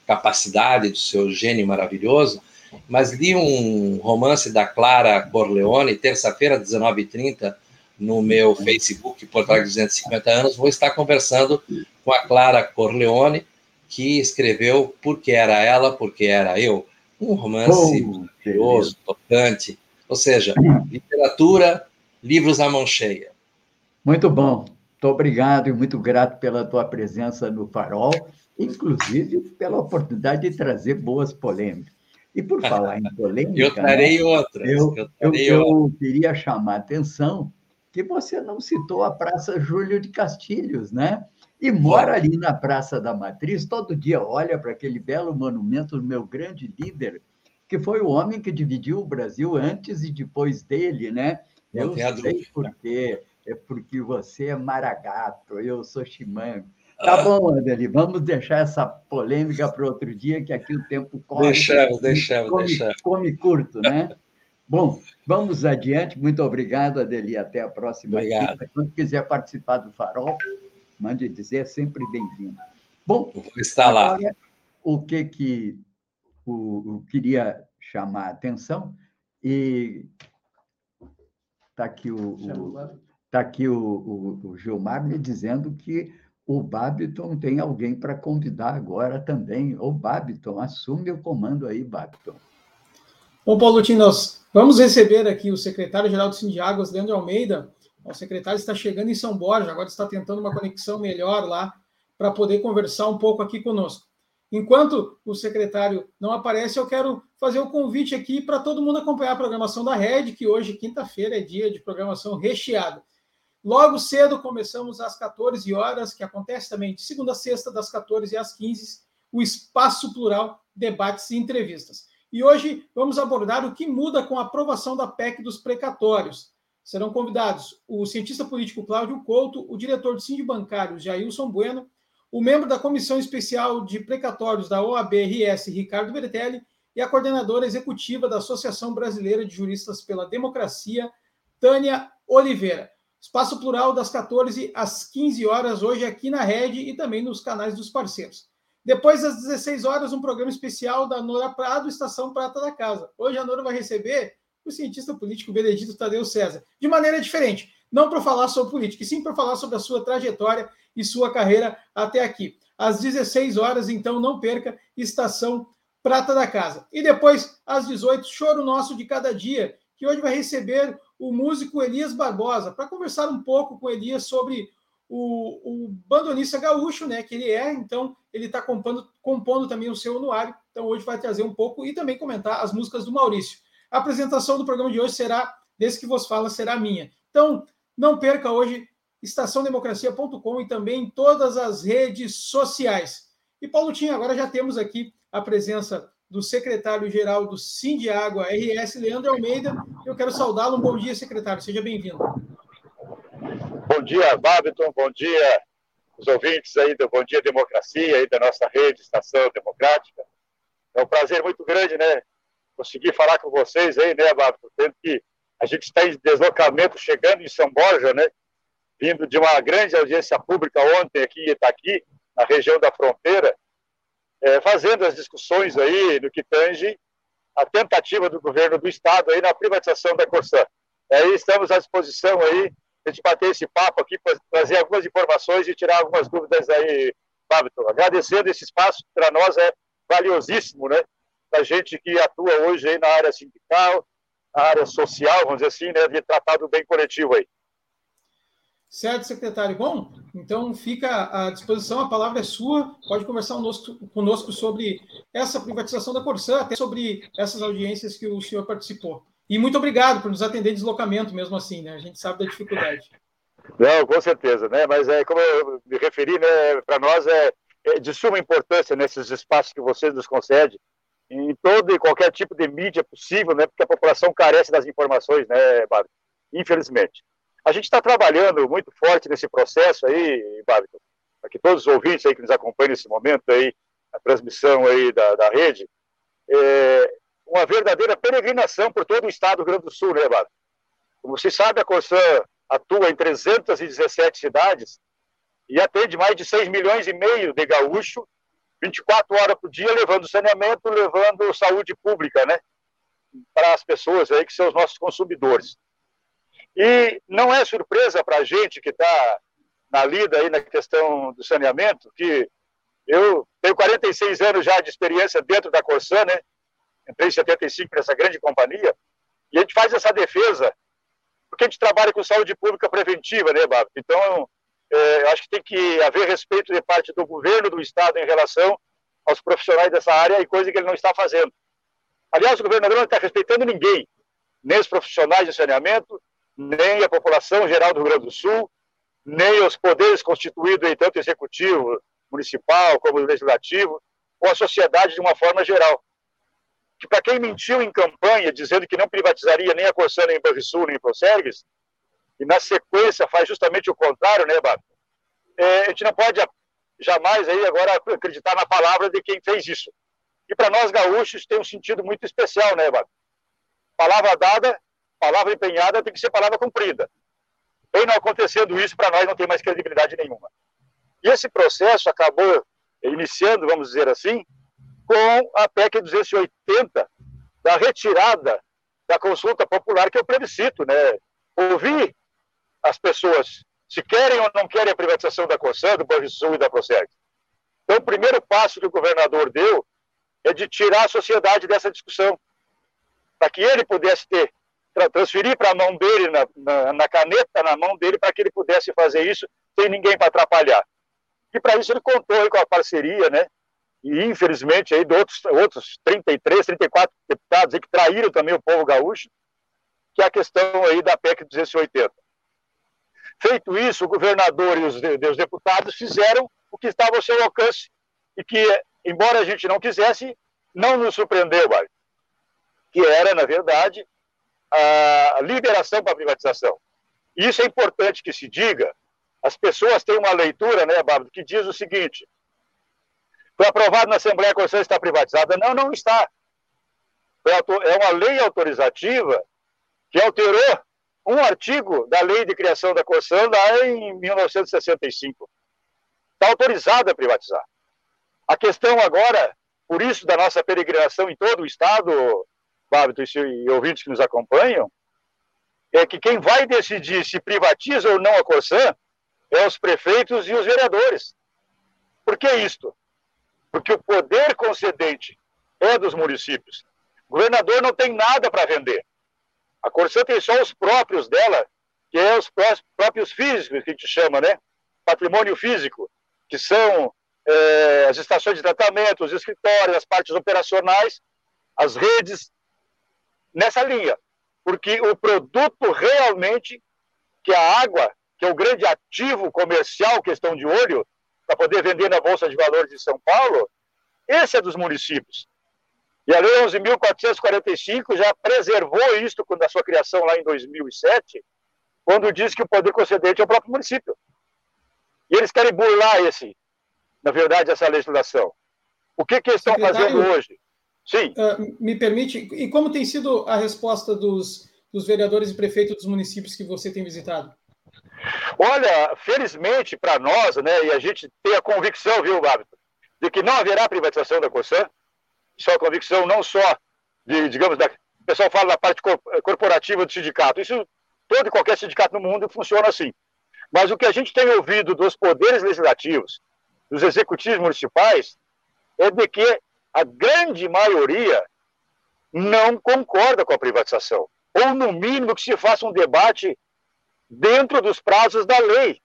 capacidade, do seu gênio maravilhoso, mas li um romance da Clara Corleone, terça-feira, 19h30, no meu Facebook, Porto Alegre 250 anos, vou estar conversando com a Clara Corleone, que escreveu Porque Era Ela, Porque Era Eu, um romance oh, maravilhoso, tocante, ou seja, literatura, livros à mão cheia. Muito bom. Muito obrigado e muito grato pela tua presença no Farol, inclusive pela oportunidade de trazer boas polêmicas. E por falar em polêmica. eu trarei né, outras. Eu, eu, eu, eu queria chamar a atenção que você não citou a Praça Júlio de Castilhos, né? E mora ali na Praça da Matriz, todo dia olha para aquele belo monumento do meu grande líder, que foi o homem que dividiu o Brasil antes e depois dele, né? Eu sei por quê. É porque você é maragato, eu sou chimango. Tá bom, Adeli, vamos deixar essa polêmica para outro dia, que aqui o tempo corre. Deixamos, deixamos, come, deixamos. Come curto, né? Bom, vamos adiante. Muito obrigado, Adeli. Até a próxima. Obrigado. Quando quiser participar do Farol, mande dizer, é sempre bem-vindo. Bom, está lá. O que que o, o queria chamar a atenção e está aqui o, o tá aqui o, o, o Gilmar me dizendo que o Babiton tem alguém para convidar agora também. O Babiton, assume o comando aí, Babiton. Bom, Paulo Tinos, vamos receber aqui o secretário-geral do Sindiáguas, Leandro Almeida. O secretário está chegando em São Borja, agora está tentando uma conexão melhor lá para poder conversar um pouco aqui conosco. Enquanto o secretário não aparece, eu quero fazer o um convite aqui para todo mundo acompanhar a programação da Rede, que hoje, quinta-feira, é dia de programação recheada. Logo cedo começamos às 14 horas, que acontece também de segunda a sexta, das 14 às 15, o Espaço Plural, debates e entrevistas. E hoje vamos abordar o que muda com a aprovação da PEC dos precatórios. Serão convidados o cientista político Cláudio Couto, o diretor do Síndico Bancário, Jailson Bueno, o membro da Comissão Especial de Precatórios da OAB-RS, Ricardo Bertelli, e a coordenadora executiva da Associação Brasileira de Juristas pela Democracia, Tânia Oliveira. Espaço Plural das 14 às 15 horas, hoje aqui na Rede e também nos canais dos parceiros. Depois, às 16 horas, um programa especial da Nora Prado, Estação Prata da Casa. Hoje a Nora vai receber o cientista político Benedito Tadeu César, de maneira diferente, não para falar sobre política, e sim para falar sobre a sua trajetória e sua carreira até aqui. Às 16 horas, então, não perca, Estação Prata da Casa. E depois, às 18, Choro Nosso de Cada Dia, que hoje vai receber o músico Elias Barbosa, para conversar um pouco com Elias sobre o, o bandonista gaúcho, né, que ele é, então ele está compondo, compondo também o seu anuário, então hoje vai trazer um pouco e também comentar as músicas do Maurício. A apresentação do programa de hoje será, desse que vos fala, será minha. Então, não perca hoje estaçãodemocracia.com e também todas as redes sociais. E Paulo Tinha, agora já temos aqui a presença do secretário-geral do Sindiágua RS, Leandro Almeida. Eu quero saudá-lo. Um bom dia, secretário. Seja bem-vindo. Bom dia, Babiton. Bom dia, os ouvintes aí do Bom Dia Democracia, aí da nossa rede Estação Democrática. É um prazer muito grande, né? Conseguir falar com vocês aí, né, Babiton? Tendo que a gente está em deslocamento, chegando em São Borja, né? Vindo de uma grande audiência pública ontem aqui em Itaqui, na região da fronteira, é, fazendo as discussões aí no que tange a tentativa do governo do Estado aí na privatização da Corsã. Aí estamos à disposição aí a gente bater esse papo aqui, trazer algumas informações e tirar algumas dúvidas aí, Fábio. Agradecendo esse espaço, para nós é valiosíssimo, né? Para gente que atua hoje aí na área sindical, na área social, vamos dizer assim, né? De tratar do bem coletivo aí. Certo, secretário. Bom, então fica à disposição, a palavra é sua. Pode conversar conosco, sobre essa privatização da Corsã, até sobre essas audiências que o senhor participou. E muito obrigado por nos atender em deslocamento, mesmo assim, né? A gente sabe da dificuldade. Não, com certeza, né? Mas é como eu me referi, né? Para nós é, é, de suma importância nesses espaços que vocês nos concedem, em todo e qualquer tipo de mídia possível, né? Porque a população carece das informações, né, Bárbara? Infelizmente. A gente está trabalhando muito forte nesse processo aí, Bárbara, para que todos os ouvintes aí que nos acompanham nesse momento aí, a transmissão aí da, da rede, é uma verdadeira peregrinação por todo o estado do Rio Grande do Sul, né, Bárbara? Como você sabe, a Corsã atua em 317 cidades e atende mais de 6 milhões e meio de gaúchos, 24 horas por dia, levando saneamento, levando saúde pública, né? Para as pessoas aí que são os nossos consumidores. E não é surpresa para a gente que está na lida aí na questão do saneamento, que eu tenho 46 anos já de experiência dentro da Corsã, né? Entrei em 75 nessa grande companhia, e a gente faz essa defesa, porque a gente trabalha com saúde pública preventiva, né, Bárbara? Então, é, acho que tem que haver respeito de parte do governo do Estado em relação aos profissionais dessa área e coisa que ele não está fazendo. Aliás, o governador não está respeitando ninguém, nem os profissionais de saneamento, nem a população geral do Rio Grande do Sul, nem os poderes constituídos em tanto executivo, municipal, como legislativo, ou a sociedade de uma forma geral. Que para quem mentiu em campanha, dizendo que não privatizaria nem a Corsã, nem Banrisul, nem Prosergues, e na sequência faz justamente o contrário, né, Bato? É, a gente não pode jamais aí agora acreditar na palavra de quem fez isso. E para nós gaúchos tem um sentido muito especial, né, Bato? Palavra dada, palavra empenhada tem que ser palavra cumprida. Bem não acontecendo isso, para nós não tem mais credibilidade nenhuma. E esse processo acabou iniciando, vamos dizer assim, com a PEC 280, da retirada da consulta popular, que o plebiscito, né? Ouvir as pessoas se querem ou não querem a privatização da Corsã, do Banrisul e da Procerg. Então, o primeiro passo que o governador deu é de tirar a sociedade dessa discussão, para que ele pudesse ter transferir para a mão dele, na, na, na, caneta na mão dele, para que ele pudesse fazer isso sem ninguém para atrapalhar. E para isso ele contou com a parceria, né? E infelizmente aí de outros, outros 33, 34 deputados aí que traíram também o povo gaúcho, que é a questão aí da PEC 280. Feito isso, o governador e os, os deputados fizeram o que estava ao seu alcance e que, embora a gente não quisesse, não nos surpreendeu, que era, na verdade, a liberação para a privatização. Isso é importante que se diga. As pessoas têm uma leitura, né, Bárbara, que diz o seguinte: foi aprovado na Assembleia a Constituição está privatizada. Não, não está. É uma lei autorizativa que alterou um artigo da lei de criação da Corsã lá em 1965. Está autorizada a privatizar. A questão agora, por isso da nossa peregrinação em todo o Estado, Bárbara e ouvintes que nos acompanham, é que quem vai decidir se privatiza ou não a Corsã é os prefeitos e os vereadores. Por que isto? Porque o poder concedente é dos municípios. O governador não tem nada para vender. A Corsã tem só os próprios dela, que é os próprios físicos, que a gente chama, né? Patrimônio físico, que são é, as estações de tratamento, os escritórios, as partes operacionais, as redes nessa linha, porque o produto realmente, que é a água, que é o grande ativo comercial que estão de olho, para poder vender na Bolsa de Valores de São Paulo, esse é dos municípios. E a Lei 11.445 já preservou isso na sua criação lá em 2007, quando diz que o poder concedente é o próprio município. E eles querem burlar esse, na verdade, essa legislação. O que, que eles estão fazendo hoje? Sim. Uh, me permite, e como tem sido a resposta dos, dos vereadores e prefeitos dos municípios que você tem visitado? Olha, felizmente para nós, né, e a gente tem a convicção, viu, Bárbara, de que não haverá privatização da Corsã. Isso é uma convicção não só de, digamos, da, o pessoal fala da parte corporativa do sindicato. Isso, todo e qualquer sindicato no mundo funciona assim. Mas o que a gente tem ouvido dos poderes legislativos, dos executivos municipais, é de que a grande maioria não concorda com a privatização. Ou, no mínimo, que se faça um debate dentro dos prazos da lei.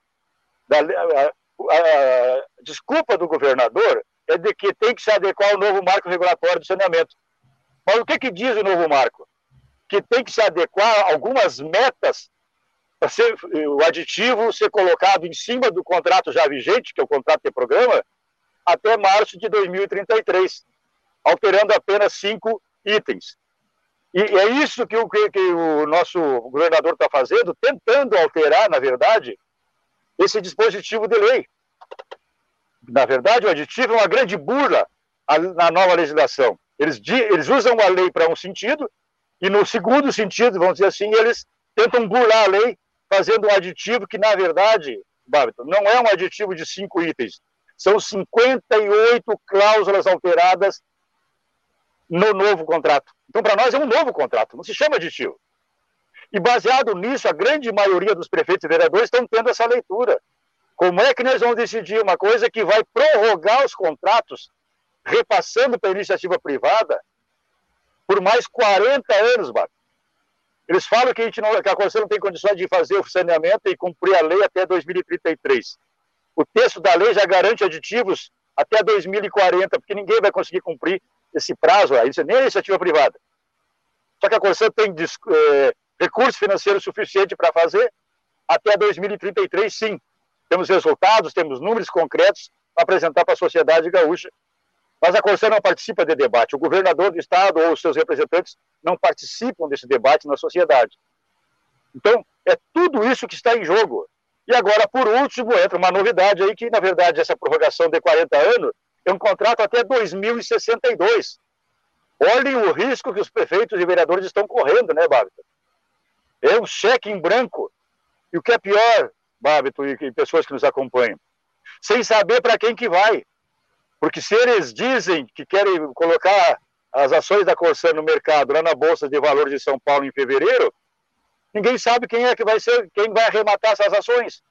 Da, a, a, a, desculpa do governador é de que tem que se adequar ao novo marco regulatório do saneamento. Mas o que, que diz o novo marco? Que tem que se adequar a algumas metas para ser o aditivo ser colocado em cima do contrato já vigente, que é o contrato de programa, até março de 2033 alterando apenas cinco itens. E é isso que o, que o nosso governador está fazendo, tentando alterar, na verdade, esse dispositivo de lei. na verdade, o aditivo é uma grande burla na nova legislação. Eles, eles usam a lei para um sentido, e no segundo sentido, vamos dizer assim, eles tentam burlar a lei fazendo um aditivo que, na verdade, Babiton, não é um aditivo de cinco itens. São 58 cláusulas alteradas no novo contrato. Então, para nós, é um novo contrato, não se chama aditivo. E baseado nisso, a grande maioria dos prefeitos e vereadores estão tendo essa leitura. Como é que nós vamos decidir uma coisa que vai prorrogar os contratos, repassando para a iniciativa privada, por mais 40 anos, Bato? Eles falam que a, gente não, que a não tem condições de fazer o saneamento e cumprir a lei até 2033. O texto da lei já garante aditivos até 2040, porque ninguém vai conseguir cumprir esse prazo, nem a iniciativa privada. Só que a Constituição tem é, recurso financeiro suficiente para fazer até 2033, sim. Temos resultados, temos números concretos para apresentar para a sociedade gaúcha. Mas a Constituição não participa de debate. O governador do Estado ou os seus representantes não participam desse debate na sociedade. Então, é tudo isso que está em jogo. E agora, por último, entra uma novidade aí que, na verdade, essa prorrogação de 40 anos é um contrato até 2062. Olhem o risco que os prefeitos e vereadores estão correndo, né, Babita? É um cheque em branco. E o que é pior, Babito e pessoas que nos acompanham, sem saber para quem que vai. Porque se eles dizem que querem colocar as ações da Corsã no mercado, lá na Bolsa de Valores de São Paulo em fevereiro, ninguém sabe quem é que vai ser, quem vai arrematar essas ações.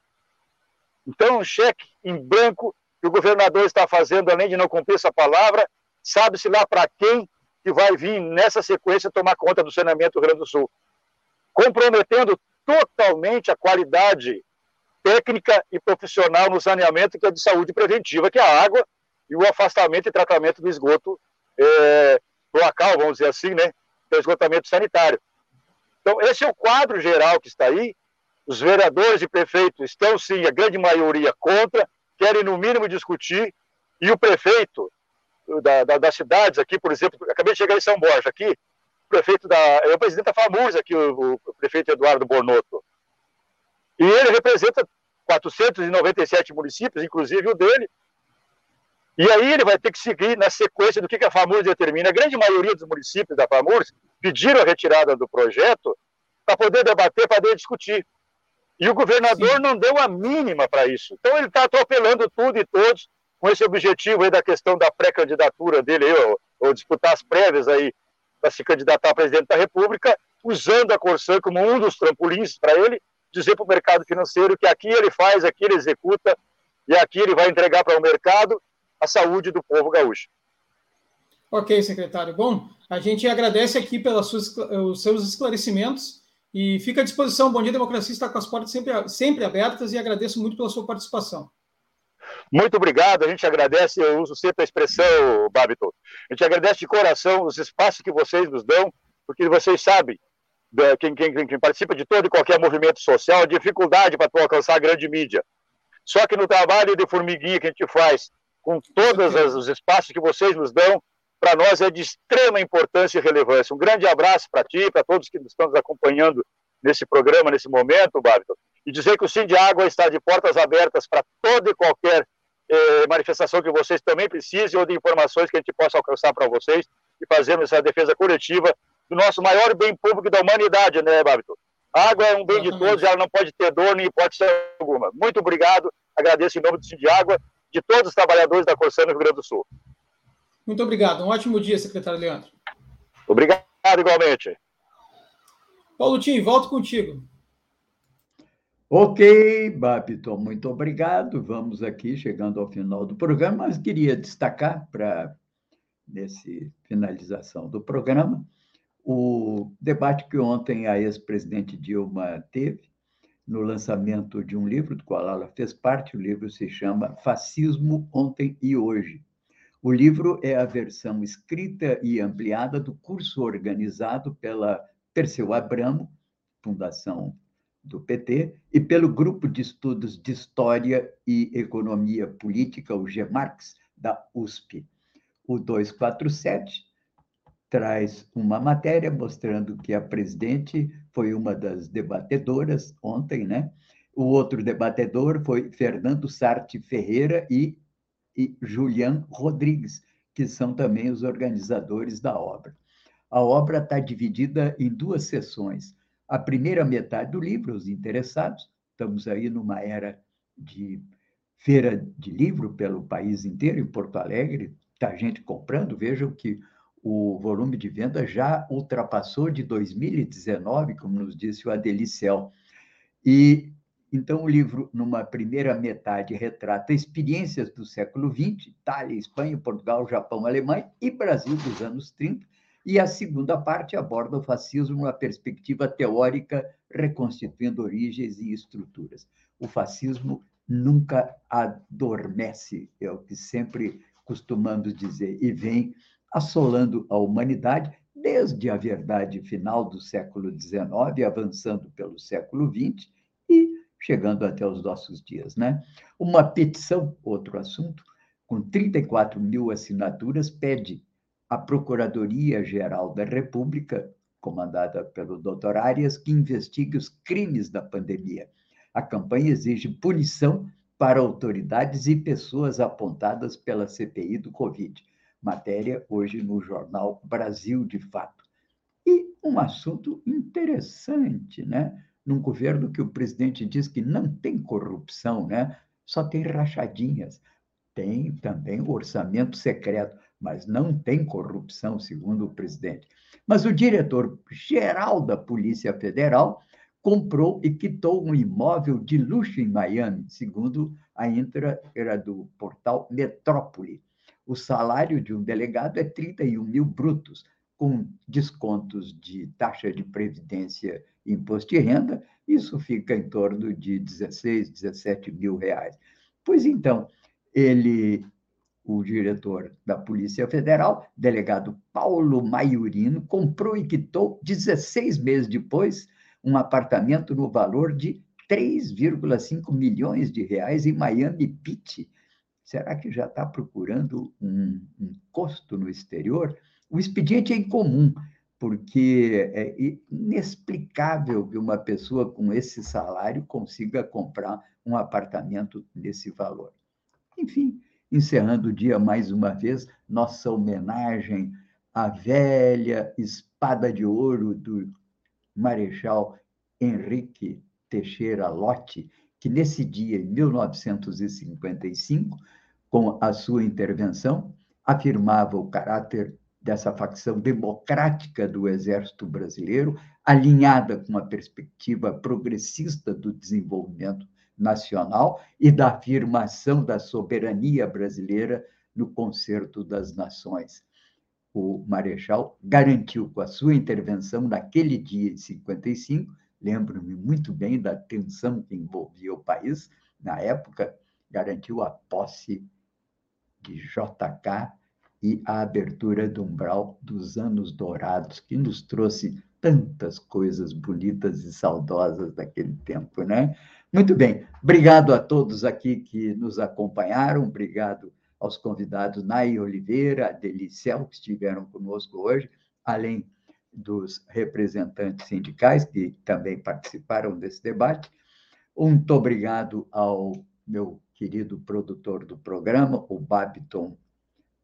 Então, um cheque em branco que o governador está fazendo, além de não cumprir essa palavra, sabe-se lá para quem que vai vir nessa sequência tomar conta do saneamento do Rio Grande do Sul, comprometendo totalmente a qualidade técnica e profissional no saneamento, que é de saúde preventiva, que é a água e o afastamento e tratamento do esgoto é, local, vamos dizer assim, né? Do esgotamento sanitário. Então, esse é o quadro geral que está aí. Os vereadores e prefeitos estão, sim, a grande maioria contra, querem, no mínimo, discutir, e o prefeito da, da, das cidades aqui, por exemplo, acabei de chegar em São Borja, aqui, o prefeito da. É o presidente da FAMURS aqui, o, o prefeito Eduardo Bornoto. E ele representa 497 municípios, inclusive o dele, e aí ele vai ter que seguir na sequência do que a FAMURS determina. A grande maioria dos municípios da FAMURS pediram a retirada do projeto para poder debater, para poder discutir. E o governador Sim. não deu a mínima para isso. Então ele está atropelando tudo e todos com esse objetivo aí da questão da pré-candidatura dele, ou, ou, disputar as prévias aí para se candidatar a presidente da República, usando a Corsã como um dos trampolins para ele dizer para o mercado financeiro que aqui ele faz, aqui ele executa e aqui ele vai entregar para o mercado a saúde do povo gaúcho. Ok, secretário. Bom, a gente agradece aqui pelos seus esclarecimentos e fica à disposição. Bom Dia Democracia está com as portas sempre, sempre abertas e agradeço muito pela sua participação. Muito obrigado, a gente agradece, eu uso sempre a expressão, Babito, a gente agradece de coração os espaços que vocês nos dão, porque vocês sabem, quem, quem, quem participa de todo e qualquer movimento social, a dificuldade para alcançar a grande mídia. Só que no trabalho de formiguinha que a gente faz, com todos os espaços que vocês nos dão, para nós é de extrema importância e relevância. Um grande abraço para ti, para todos que estão nos acompanhando nesse programa, nesse momento, Bárbara. E dizer que o Sim de Água está de portas abertas para toda e qualquer eh, manifestação que vocês também precisem ou de informações que a gente possa alcançar para vocês e fazermos essa defesa coletiva do nosso maior bem público da humanidade, né, Bárbara? A água é um bem de todos e ela não pode ter dor nem hipótese alguma. Muito obrigado, agradeço em nome do Sim de Água de todos os trabalhadores da Corsã no Rio Grande do Sul. Muito obrigado. Um ótimo dia, secretário Leandro. Obrigado, igualmente. Paulo Tim, volto contigo. Ok, Babiton, muito obrigado. Vamos aqui chegando ao final do programa, mas queria destacar para nesse finalização do programa o debate que ontem a ex-presidente Dilma teve no lançamento de um livro do qual ela fez parte. O livro se chama Fascismo Ontem e Hoje. O livro é a versão escrita e ampliada do curso organizado pela Perseu Abramo, Fundação do PT, e pelo Grupo de Estudos de História e Economia Política, o GEMARX, da USP. O 247 traz uma matéria mostrando que a presidente foi uma das debatedoras ontem, né? O outro debatedor foi Fernando Sarte Ferreira e e Julian Rodrigues, que são também os organizadores da obra. A obra está dividida em duas sessões. A primeira metade do livro, os interessados, estamos aí numa era de feira de livro pelo país inteiro, em Porto Alegre, está gente comprando. Vejam que o volume de venda já ultrapassou de 2019, como nos disse o Adelicel. E então o livro, numa primeira metade, retrata experiências do século XX, Itália, Espanha, Portugal, Japão, Alemanha e Brasil dos anos 30, e a segunda parte aborda o fascismo numa perspectiva teórica, reconstituindo origens e estruturas. O fascismo nunca adormece, é o que sempre costumamos dizer, e vem assolando a humanidade desde a verdade final do século XIX, avançando pelo século XX chegando até os nossos dias. Né? Uma petição, outro assunto, com 34 mil assinaturas, pede à Procuradoria-Geral da República, comandada pelo Dr. Arias, que investigue os crimes da pandemia. A campanha exige punição para autoridades e pessoas apontadas pela CPI do Covid. Matéria hoje no jornal Brasil de Fato. E um assunto interessante, né? Num governo que o presidente diz que não tem corrupção, né? Só tem rachadinhas. Tem também orçamento secreto, mas não tem corrupção, segundo o presidente. Mas o diretor-geral da Polícia Federal comprou e quitou um imóvel de luxo em Miami, segundo a Intra, era do portal Metrópole. O salário de um delegado é 31 mil brutos, com descontos de taxa de previdência imposto de renda, isso fica em torno de 16, 17 mil reais. Pois então, ele, o diretor da Polícia Federal, delegado Paulo Maiorino, comprou e quitou 16 meses depois um apartamento no valor de 3,5 milhões de reais em Miami Beach. Será que já está procurando um, um custo no exterior? O expediente é incomum, porque é inexplicável que uma pessoa com esse salário consiga comprar um apartamento desse valor. Enfim, encerrando o dia mais uma vez, nossa homenagem à velha espada de ouro do Marechal Henrique Teixeira Lott, que nesse dia, em 1955, com a sua intervenção, afirmava o caráter dessa facção democrática do Exército Brasileiro, alinhada com a perspectiva progressista do desenvolvimento nacional e da afirmação da soberania brasileira no concerto das nações. O Marechal garantiu com a sua intervenção naquele dia de 55, lembro-me muito bem da tensão que envolvia o país na época, garantiu a posse de JK e a abertura do umbral dos anos dourados, que nos trouxe tantas coisas bonitas e saudosas daquele tempo, né? Muito bem, obrigado a todos aqui que nos acompanharam, obrigado aos convidados Nai Oliveira, Delicel, que estiveram conosco hoje, além dos representantes sindicais que também participaram desse debate. Muito obrigado ao meu querido produtor do programa, o Babiton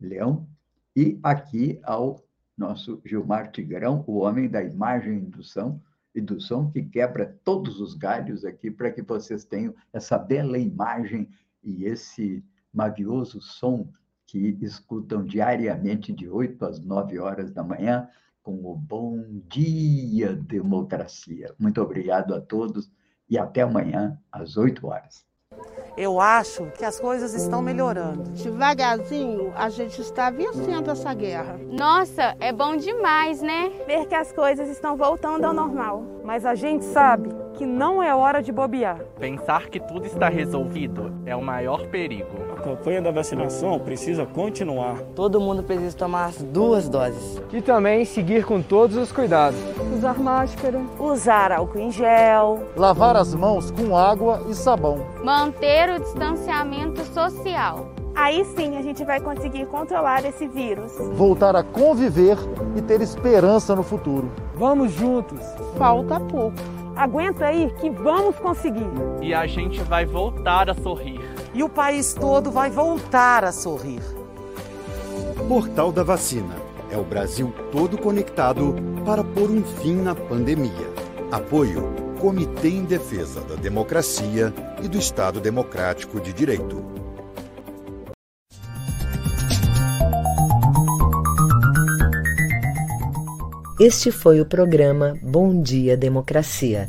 Leão, e aqui ao nosso Gilmar Tigrão, o homem da imagem e do som, e do som que quebra todos os galhos aqui para que vocês tenham essa bela imagem e esse mavioso som que escutam diariamente de 8 às 9 horas da manhã com o Bom Dia Democracia. Muito obrigado a todos e até amanhã às 8 horas. Eu acho que as coisas estão melhorando. Devagarzinho, a gente está vencendo essa guerra. Nossa, é bom demais, né? Ver que as coisas estão voltando ao normal. Mas a gente sabe que não é hora de bobear. Pensar que tudo está resolvido é o maior perigo. A campanha da vacinação precisa continuar. Todo mundo precisa tomar as duas doses. E também seguir com todos os cuidados. Usar máscara. Usar álcool em gel. Lavar as mãos com água e sabão. Manter o distanciamento social. Aí sim a gente vai conseguir controlar esse vírus. Voltar a conviver e ter esperança no futuro. Vamos juntos. Falta pouco. Aguenta aí que vamos conseguir. E a gente vai voltar a sorrir. E o país todo vai voltar a sorrir. Portal da Vacina. É o Brasil todo conectado para pôr um fim na pandemia. Apoio Comitê em Defesa da Democracia e do Estado Democrático de Direito. Este foi o programa Bom Dia Democracia.